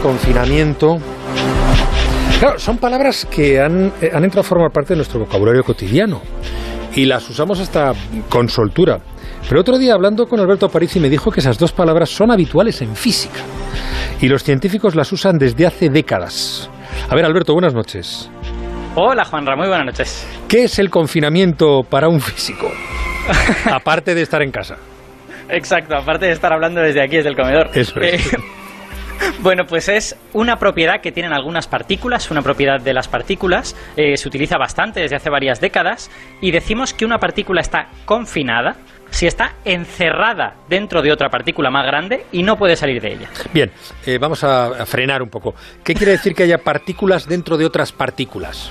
confinamiento. Claro, son palabras que han, eh, han entrado a formar parte de nuestro vocabulario cotidiano y las usamos hasta con soltura. Pero otro día hablando con Alberto Parisi me dijo que esas dos palabras son habituales en física y los científicos las usan desde hace décadas. A ver, Alberto, buenas noches. Hola, Juanra, muy buenas noches. ¿Qué es el confinamiento para un físico? Aparte de estar en casa. Exacto, aparte de estar hablando desde aquí, desde el comedor. Eso es. Eh, Bueno, pues es una propiedad que tienen algunas partículas, una propiedad de las partículas, eh, se utiliza bastante desde hace varias décadas, y decimos que una partícula está confinada si está encerrada dentro de otra partícula más grande y no puede salir de ella. Bien, eh, vamos a, a frenar un poco. ¿Qué quiere decir que haya partículas dentro de otras partículas?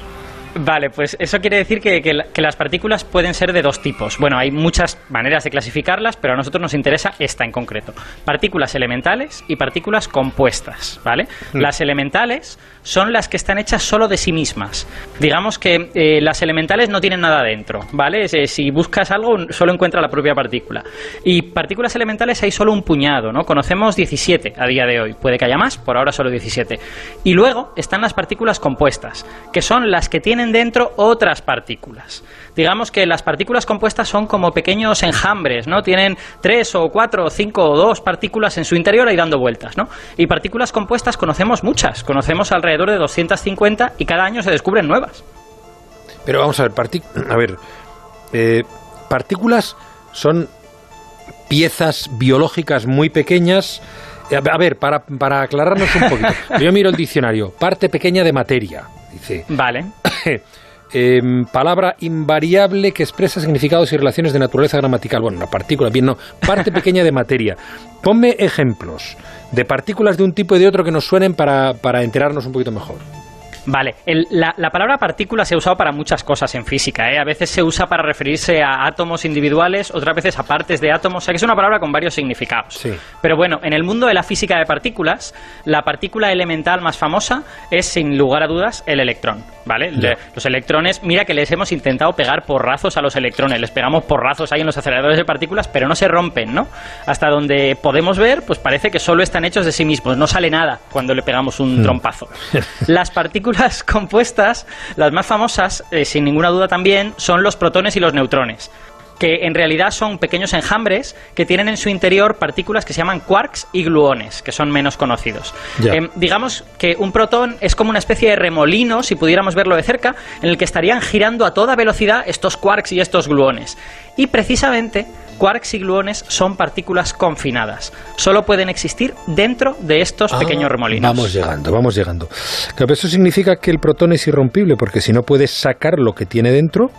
Vale, pues eso quiere decir que, que la- que las partículas pueden ser de dos tipos. Bueno, hay muchas maneras de clasificarlas, pero a nosotros nos interesa esta en concreto. Partículas elementales y partículas compuestas, ¿vale? Mm. Las elementales son las que están hechas solo de sí mismas. Digamos que eh, las elementales no tienen nada dentro, ¿vale? Es, eh, si buscas algo, solo encuentra la propia partícula. Y partículas elementales hay solo un puñado, ¿no? Conocemos 17 a día de hoy. Puede que haya más, por ahora solo 17. Y luego están las partículas compuestas, que son las que tienen dentro otras partículas. Digamos que las partículas compuestas son como pequeños enjambres, ¿no? Tienen tres o cuatro o cinco o dos partículas en su interior ahí dando vueltas, ¿no? Y partículas compuestas conocemos muchas, conocemos alrededor de 250 y cada año se descubren nuevas. Pero vamos a ver, parti- a ver, eh, partículas son piezas biológicas muy pequeñas. Eh, a ver, para, para aclararnos un poquito, yo miro el diccionario, parte pequeña de materia, dice. Vale. Em, palabra invariable que expresa significados y relaciones de naturaleza gramatical. Bueno, una partícula, bien, no. Parte pequeña de materia. Ponme ejemplos de partículas de un tipo y de otro que nos suenen para, para enterarnos un poquito mejor. Vale, el- la, la palabra partícula se ha usado para muchas cosas en física. ¿eh? A veces se usa para referirse a átomos individuales, otras veces a partes de átomos. O sea que es una palabra con varios significados. Sí. Pero bueno, en el mundo de la física de partículas, la partícula elemental más famosa es, sin lugar a dudas, el electrón. ¿Vale? Los electrones, mira que les hemos intentado pegar porrazos a los electrones. Les pegamos porrazos ahí en los aceleradores de partículas, pero no se rompen, ¿no? Hasta donde podemos ver, pues parece que solo están hechos de sí mismos. No sale nada cuando le pegamos un trompazo. Las partículas compuestas, las más famosas, eh, sin ninguna duda también, son los protones y los neutrones que en realidad son pequeños enjambres que tienen en su interior partículas que se llaman quarks y gluones, que son menos conocidos. Em, digamos que un protón es como una especie de remolino, si pudiéramos verlo de cerca, en el que estarían girando a toda velocidad estos quarks y estos gluones. Y precisamente quarks y gluones son partículas confinadas. Solo pueden existir dentro de estos pequeños Ah, remolinos. Vamos llegando, vamos llegando. Pero eso significa que el protón es irrompible, porque si no puedes sacar lo que tiene dentro,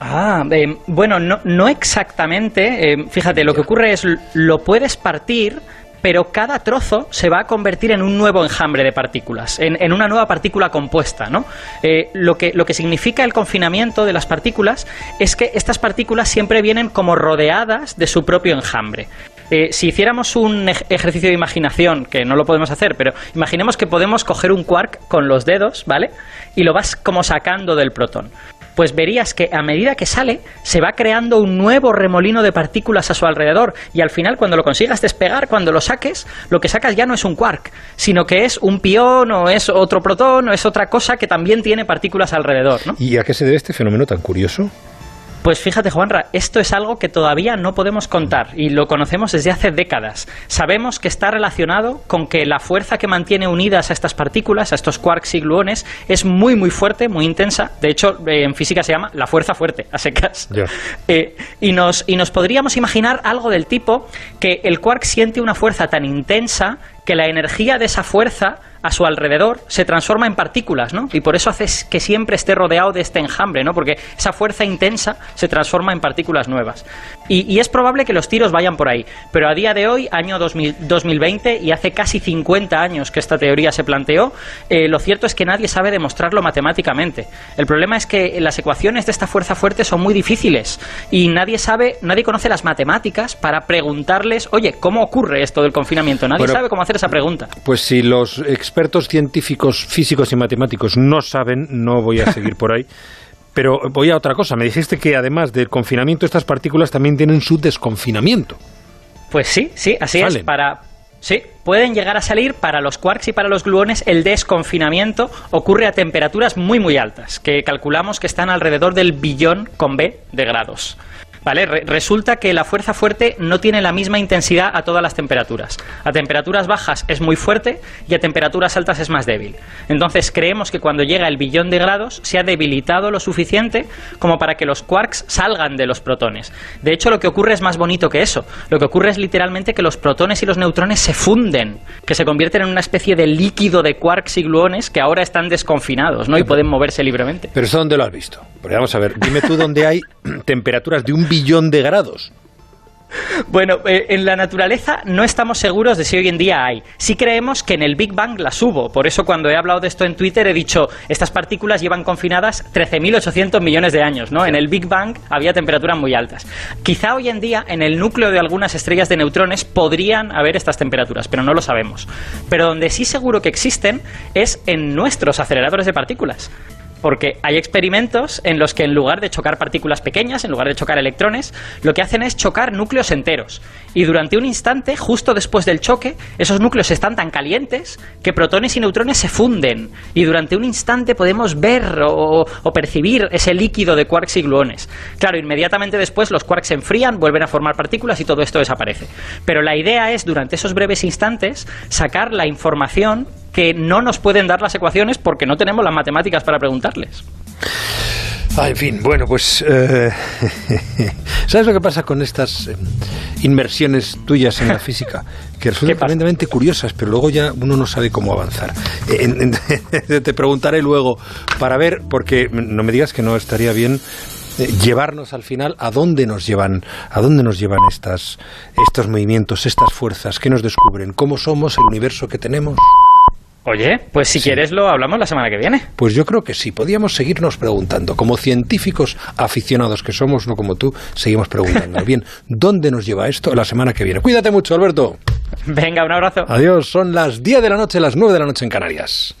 Ah, eh, bueno, no, no exactamente. Eh, fíjate, lo que ocurre es lo puedes partir, pero cada trozo se va a convertir en un nuevo enjambre de partículas, en, en una nueva partícula compuesta, ¿no? Eh, lo, que, lo que significa el confinamiento de las partículas es que estas partículas siempre vienen como rodeadas de su propio enjambre. Eh, si hiciéramos un ej- ejercicio de imaginación, que no lo podemos hacer, pero imaginemos que podemos coger un quark con los dedos, ¿vale? Y lo vas como sacando del protón pues verías que a medida que sale se va creando un nuevo remolino de partículas a su alrededor y al final cuando lo consigas despegar, cuando lo saques, lo que sacas ya no es un quark, sino que es un pión o es otro protón o es otra cosa que también tiene partículas alrededor, ¿no? ¿y a qué se debe este fenómeno tan curioso? Pues fíjate, Juanra, esto es algo que todavía no podemos contar y lo conocemos desde hace décadas. Sabemos que está relacionado con que la fuerza que mantiene unidas a estas partículas, a estos quarks y gluones, es muy, muy fuerte, muy intensa. De hecho, eh, en física se llama la fuerza fuerte, a secas. Eh, y, nos, y nos podríamos imaginar algo del tipo que el quark siente una fuerza tan intensa que la energía de esa fuerza a su alrededor se transforma en partículas, ¿no? Y por eso hace que siempre esté rodeado de este enjambre, ¿no? Porque esa fuerza intensa se transforma en partículas nuevas. Y, y es probable que los tiros vayan por ahí. Pero a día de hoy, año 2000 2020, y hace casi 50 años que esta teoría se planteó, eh, lo cierto es que nadie sabe demostrarlo matemáticamente. El problema es que las ecuaciones de esta fuerza fuerte son muy difíciles y nadie sabe, nadie conoce las matemáticas para preguntarles, oye, ¿cómo ocurre esto del confinamiento? Nadie Bueno, sabe cómo hacer esa pregunta. Pues si los expertos científicos, físicos y matemáticos no saben, no voy a seguir por ahí. Pero voy a otra cosa. Me dijiste que además del confinamiento, estas partículas también tienen su desconfinamiento. Pues sí, sí, así Salen. es. Para, Sí, pueden llegar a salir para los quarks y para los gluones. El desconfinamiento ocurre a temperaturas muy muy altas, que calculamos que están alrededor del billón con B de grados. ¿Vale? resulta que la fuerza fuerte no tiene la misma intensidad a todas las temperaturas. A temperaturas bajas es muy fuerte y a temperaturas altas es más débil. Entonces creemos que cuando llega el billón de grados se ha debilitado lo suficiente como para que los quarks salgan de los protones. De hecho, lo que ocurre es más bonito que eso. Lo que ocurre es literalmente que los protones y los neutrones se funden, que se convierten en una especie de líquido de quarks y gluones que ahora están desconfinados ¿no? y pueden moverse libremente. Pero eso dónde lo has visto? Porque vamos a ver, dime tú dónde hay temperaturas de un billón de grados. Bueno, eh, en la naturaleza no estamos seguros de si hoy en día hay. Sí creemos que en el Big Bang las hubo. Por eso cuando he hablado de esto en Twitter he dicho, estas partículas llevan confinadas 13.800 millones de años, ¿no? En el Big Bang había temperaturas muy altas. Quizá hoy en día en el núcleo de algunas estrellas de neutrones podrían haber estas temperaturas, pero no lo sabemos. Pero donde sí seguro que existen es en nuestros aceleradores de partículas. Porque hay experimentos en los que en lugar de chocar partículas pequeñas, en lugar de chocar electrones, lo que hacen es chocar núcleos enteros. Y durante un instante, justo después del choque, esos núcleos están tan calientes que protones y neutrones se funden. Y durante un instante podemos ver o, percibir ese líquido de quarks y gluones. Claro, inmediatamente después los quarks se enfrían, vuelven a formar partículas y todo esto desaparece. Pero la idea es, durante esos breves instantes, sacar la información que no nos pueden dar las ecuaciones porque no tenemos las matemáticas para preguntarles. Ah, en fin, bueno, pues eh, ¿sabes lo que pasa con estas eh, inmersiones tuyas en la física? Que resultan tremendamente curiosas, pero luego ya uno no sabe cómo avanzar. Eh, te preguntaré luego para ver, porque no me digas que no estaría bien llevarnos al final a dónde nos llevan, a dónde nos llevan estas, estos movimientos, estas fuerzas, qué nos descubren, cómo somos, el universo que tenemos. Oye, pues si quieres lo hablamos la semana que viene. Pues yo creo que sí, podíamos seguirnos preguntando. Como científicos aficionados que somos, no como tú, seguimos preguntando. Bien, ¿dónde nos lleva esto la semana que viene? Cuídate mucho, Alberto. Venga, un abrazo. Adiós, son las 10 de la noche, las 9 de la noche en Canarias.